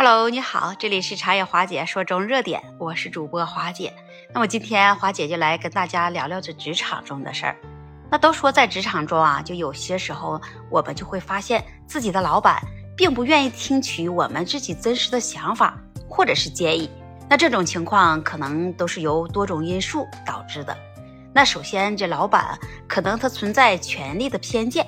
Hello，你好，这里是茶叶华姐说中热点，我是主播华姐。那么今天华姐就来跟大家聊聊这职场中的事儿。那都说在职场中啊，就有些时候我们就会发现自己的老板并不愿意听取我们自己真实的想法或者是建议。那这种情况可能都是由多种因素导致的。那首先，这老板可能他存在权力的偏见。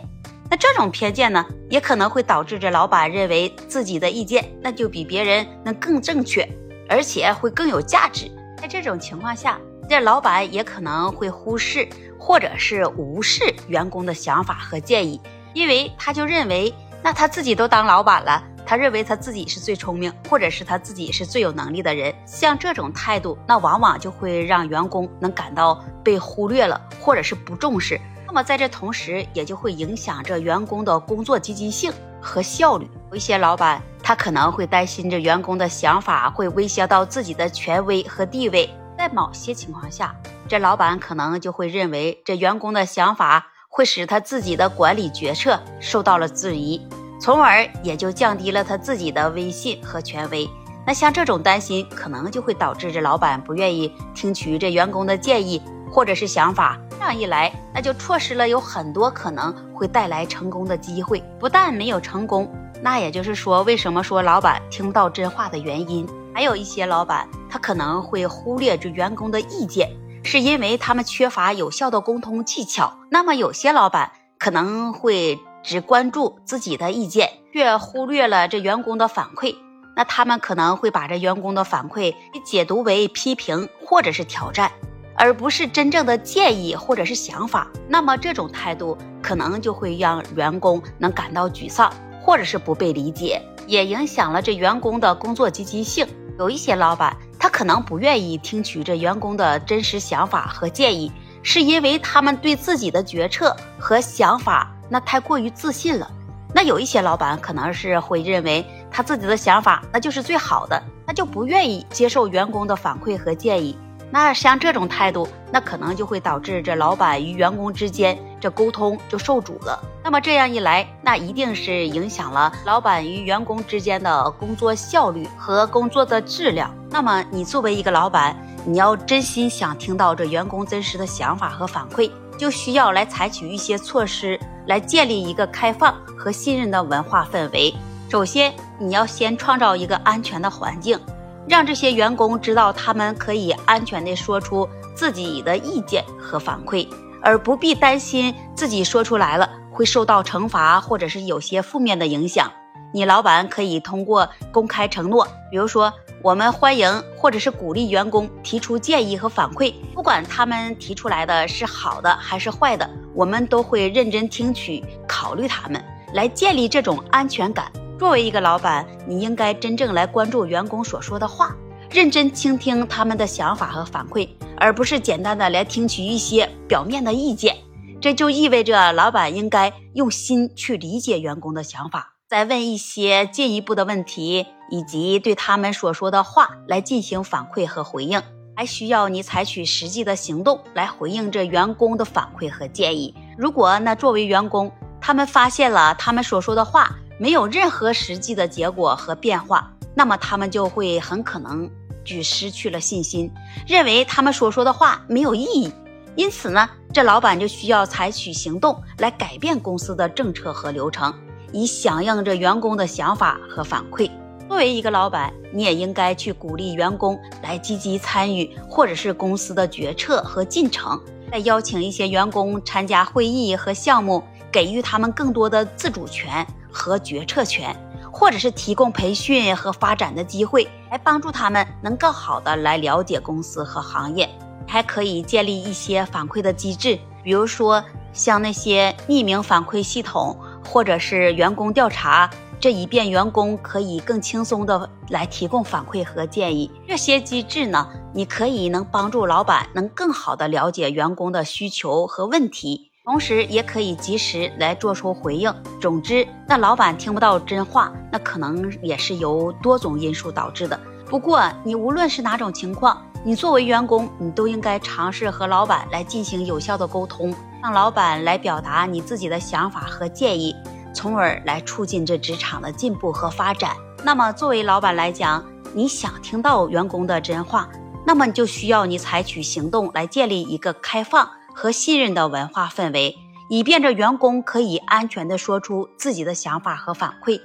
那这种偏见呢，也可能会导致这老板认为自己的意见那就比别人能更正确，而且会更有价值。在这种情况下，这老板也可能会忽视或者是无视员工的想法和建议，因为他就认为，那他自己都当老板了，他认为他自己是最聪明，或者是他自己是最有能力的人。像这种态度，那往往就会让员工能感到被忽略了，或者是不重视。那么在这同时，也就会影响着员工的工作积极性和效率。有一些老板，他可能会担心着员工的想法会威胁到自己的权威和地位。在某些情况下，这老板可能就会认为这员工的想法会使他自己的管理决策受到了质疑，从而也就降低了他自己的威信和权威。那像这种担心，可能就会导致这老板不愿意听取这员工的建议或者是想法。这样一来，那就错失了有很多可能会带来成功的机会。不但没有成功，那也就是说，为什么说老板听不到真话的原因？还有一些老板，他可能会忽略这员工的意见，是因为他们缺乏有效的沟通技巧。那么，有些老板可能会只关注自己的意见，却忽略了这员工的反馈。那他们可能会把这员工的反馈解读为批评或者是挑战。而不是真正的建议或者是想法，那么这种态度可能就会让员工能感到沮丧，或者是不被理解，也影响了这员工的工作积极性。有一些老板，他可能不愿意听取这员工的真实想法和建议，是因为他们对自己的决策和想法那太过于自信了。那有一些老板可能是会认为他自己的想法那就是最好的，他就不愿意接受员工的反馈和建议。那像这种态度，那可能就会导致这老板与员工之间这沟通就受阻了。那么这样一来，那一定是影响了老板与员工之间的工作效率和工作的质量。那么你作为一个老板，你要真心想听到这员工真实的想法和反馈，就需要来采取一些措施，来建立一个开放和信任的文化氛围。首先，你要先创造一个安全的环境。让这些员工知道，他们可以安全地说出自己的意见和反馈，而不必担心自己说出来了会受到惩罚，或者是有些负面的影响。你老板可以通过公开承诺，比如说，我们欢迎或者是鼓励员工提出建议和反馈，不管他们提出来的是好的还是坏的，我们都会认真听取、考虑他们，来建立这种安全感。作为一个老板，你应该真正来关注员工所说的话，认真倾听他们的想法和反馈，而不是简单的来听取一些表面的意见。这就意味着老板应该用心去理解员工的想法，再问一些进一步的问题，以及对他们所说的话来进行反馈和回应。还需要你采取实际的行动来回应这员工的反馈和建议。如果那作为员工，他们发现了他们所说的话。没有任何实际的结果和变化，那么他们就会很可能就失去了信心，认为他们所说的话没有意义。因此呢，这老板就需要采取行动来改变公司的政策和流程，以响应着员工的想法和反馈。作为一个老板，你也应该去鼓励员工来积极参与，或者是公司的决策和进程，再邀请一些员工参加会议和项目，给予他们更多的自主权。和决策权，或者是提供培训和发展的机会，来帮助他们能更好的来了解公司和行业。还可以建立一些反馈的机制，比如说像那些匿名反馈系统，或者是员工调查，这以便员工可以更轻松的来提供反馈和建议。这些机制呢，你可以能帮助老板能更好的了解员工的需求和问题。同时也可以及时来做出回应。总之，那老板听不到真话，那可能也是由多种因素导致的。不过，你无论是哪种情况，你作为员工，你都应该尝试和老板来进行有效的沟通，让老板来表达你自己的想法和建议，从而来促进这职场的进步和发展。那么作为老板来讲，你想听到员工的真话，那么你就需要你采取行动来建立一个开放和信任的文化氛围，以便着员工可以安全的说出自己的想法和反馈。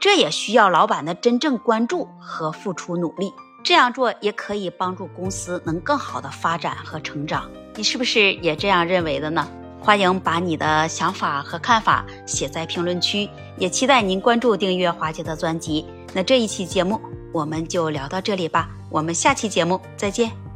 这也需要老板的真正关注和付出努力。这样做也可以帮助公司能更好的发展和成长。你是不是也这样认为的呢？欢迎把你的想法和看法写在评论区，也期待您关注订阅华姐的专辑。那这一期节目我们就聊到这里吧，我们下期节目再见。